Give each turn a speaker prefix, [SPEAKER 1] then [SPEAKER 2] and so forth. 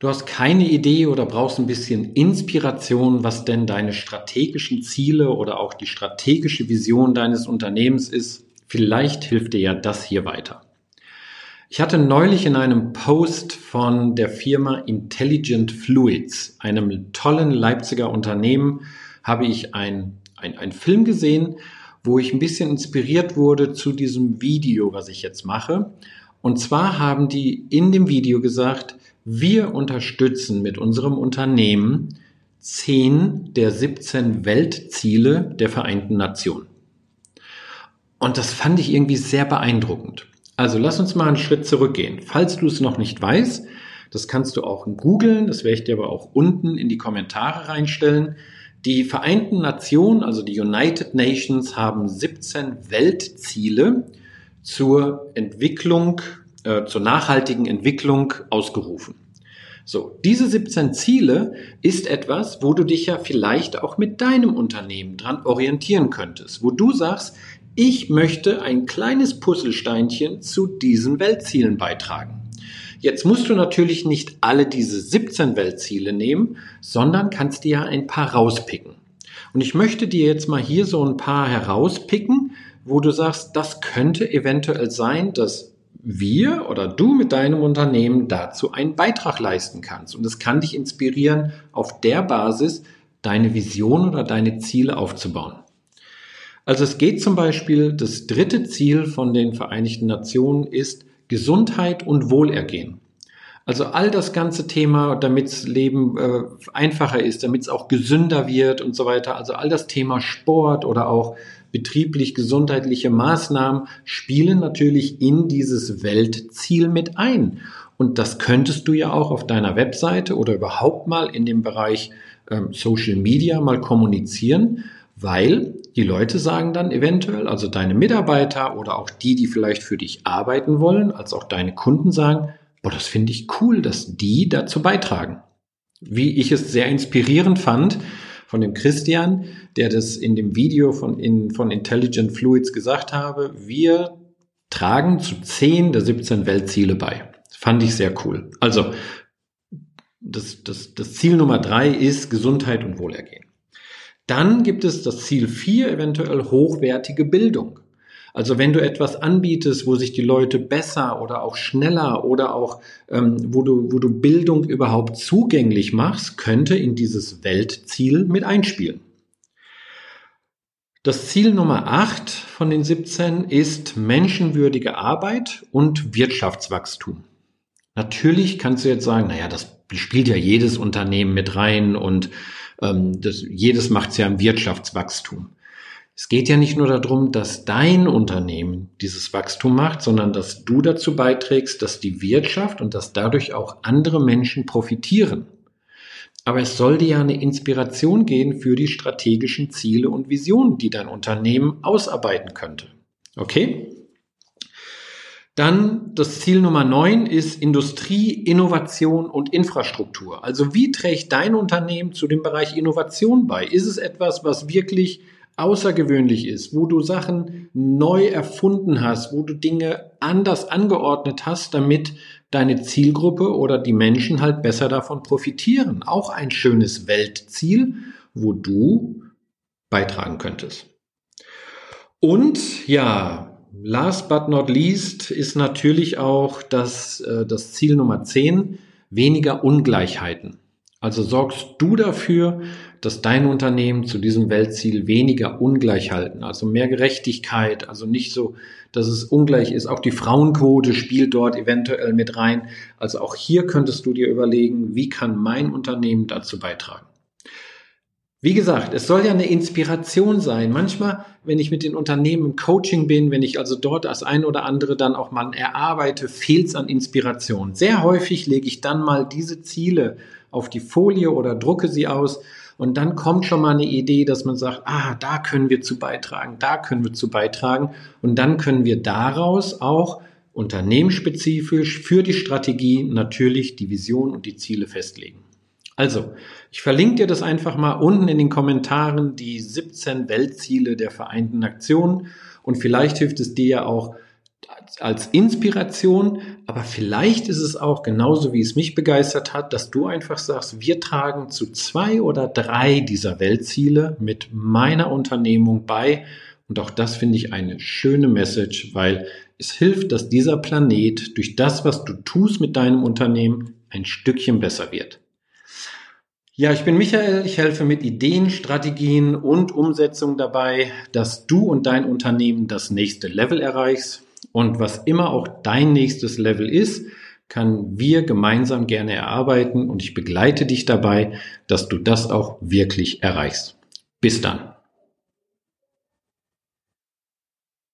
[SPEAKER 1] Du hast keine Idee oder brauchst ein bisschen Inspiration, was denn deine strategischen Ziele oder auch die strategische Vision deines Unternehmens ist. Vielleicht hilft dir ja das hier weiter. Ich hatte neulich in einem Post von der Firma Intelligent Fluids, einem tollen Leipziger Unternehmen, habe ich ein, ein, ein Film gesehen, wo ich ein bisschen inspiriert wurde zu diesem Video, was ich jetzt mache. Und zwar haben die in dem Video gesagt, wir unterstützen mit unserem Unternehmen zehn der 17 Weltziele der Vereinten Nationen. Und das fand ich irgendwie sehr beeindruckend. Also lass uns mal einen Schritt zurückgehen. Falls du es noch nicht weißt, das kannst du auch googeln, das werde ich dir aber auch unten in die Kommentare reinstellen. Die Vereinten Nationen, also die United Nations, haben 17 Weltziele zur Entwicklung äh, zur nachhaltigen Entwicklung ausgerufen. So, diese 17 Ziele ist etwas, wo du dich ja vielleicht auch mit deinem Unternehmen dran orientieren könntest, wo du sagst, ich möchte ein kleines Puzzlesteinchen zu diesen Weltzielen beitragen. Jetzt musst du natürlich nicht alle diese 17 Weltziele nehmen, sondern kannst dir ja ein paar rauspicken. Und ich möchte dir jetzt mal hier so ein paar herauspicken, wo du sagst, das könnte eventuell sein, dass wir oder du mit deinem Unternehmen dazu einen Beitrag leisten kannst. Und es kann dich inspirieren, auf der Basis deine Vision oder deine Ziele aufzubauen. Also es geht zum Beispiel, das dritte Ziel von den Vereinigten Nationen ist Gesundheit und Wohlergehen. Also all das ganze Thema, damit das Leben äh, einfacher ist, damit es auch gesünder wird und so weiter. Also all das Thema Sport oder auch betrieblich gesundheitliche Maßnahmen spielen natürlich in dieses Weltziel mit ein. Und das könntest du ja auch auf deiner Webseite oder überhaupt mal in dem Bereich ähm, Social Media mal kommunizieren, weil die Leute sagen dann eventuell, also deine Mitarbeiter oder auch die, die vielleicht für dich arbeiten wollen, als auch deine Kunden sagen, boah, das finde ich cool, dass die dazu beitragen. Wie ich es sehr inspirierend fand, von dem Christian, der das in dem Video von, in, von Intelligent Fluids gesagt habe. Wir tragen zu 10 der 17 Weltziele bei. Fand ich sehr cool. Also, das, das, das Ziel Nummer drei ist Gesundheit und Wohlergehen. Dann gibt es das Ziel vier eventuell hochwertige Bildung. Also wenn du etwas anbietest, wo sich die Leute besser oder auch schneller oder auch ähm, wo, du, wo du Bildung überhaupt zugänglich machst, könnte in dieses Weltziel mit einspielen. Das Ziel Nummer 8 von den 17 ist menschenwürdige Arbeit und Wirtschaftswachstum. Natürlich kannst du jetzt sagen, naja, das spielt ja jedes Unternehmen mit rein und ähm, das, jedes macht es ja im Wirtschaftswachstum. Es geht ja nicht nur darum, dass dein Unternehmen dieses Wachstum macht, sondern dass du dazu beiträgst, dass die Wirtschaft und dass dadurch auch andere Menschen profitieren. Aber es soll dir ja eine Inspiration gehen für die strategischen Ziele und Visionen, die dein Unternehmen ausarbeiten könnte. Okay? Dann das Ziel Nummer 9 ist Industrie, Innovation und Infrastruktur. Also wie trägt dein Unternehmen zu dem Bereich Innovation bei? Ist es etwas, was wirklich außergewöhnlich ist, wo du Sachen neu erfunden hast, wo du Dinge anders angeordnet hast, damit deine Zielgruppe oder die Menschen halt besser davon profitieren. Auch ein schönes Weltziel, wo du beitragen könntest. Und ja, last but not least ist natürlich auch das, äh, das Ziel Nummer 10, weniger Ungleichheiten. Also sorgst du dafür, dass dein Unternehmen zu diesem Weltziel weniger ungleich halten, also mehr Gerechtigkeit, also nicht so, dass es ungleich ist. Auch die Frauenquote spielt dort eventuell mit rein. Also auch hier könntest du dir überlegen, wie kann mein Unternehmen dazu beitragen. Wie gesagt, es soll ja eine Inspiration sein. Manchmal, wenn ich mit den Unternehmen im Coaching bin, wenn ich also dort das ein oder andere dann auch mal erarbeite, fehlt es an Inspiration. Sehr häufig lege ich dann mal diese Ziele auf die Folie oder drucke sie aus und dann kommt schon mal eine Idee, dass man sagt, ah, da können wir zu beitragen, da können wir zu beitragen. Und dann können wir daraus auch unternehmensspezifisch für die Strategie natürlich die Vision und die Ziele festlegen. Also, ich verlinke dir das einfach mal unten in den Kommentaren, die 17 Weltziele der Vereinten Nationen. Und vielleicht hilft es dir ja auch, als Inspiration, aber vielleicht ist es auch genauso, wie es mich begeistert hat, dass du einfach sagst, wir tragen zu zwei oder drei dieser Weltziele mit meiner Unternehmung bei. Und auch das finde ich eine schöne Message, weil es hilft, dass dieser Planet durch das, was du tust mit deinem Unternehmen, ein Stückchen besser wird. Ja, ich bin Michael. Ich helfe mit Ideen, Strategien und Umsetzung dabei, dass du und dein Unternehmen das nächste Level erreichst. Und was immer auch dein nächstes Level ist, kann wir gemeinsam gerne erarbeiten und ich begleite dich dabei, dass du das auch wirklich erreichst. Bis dann.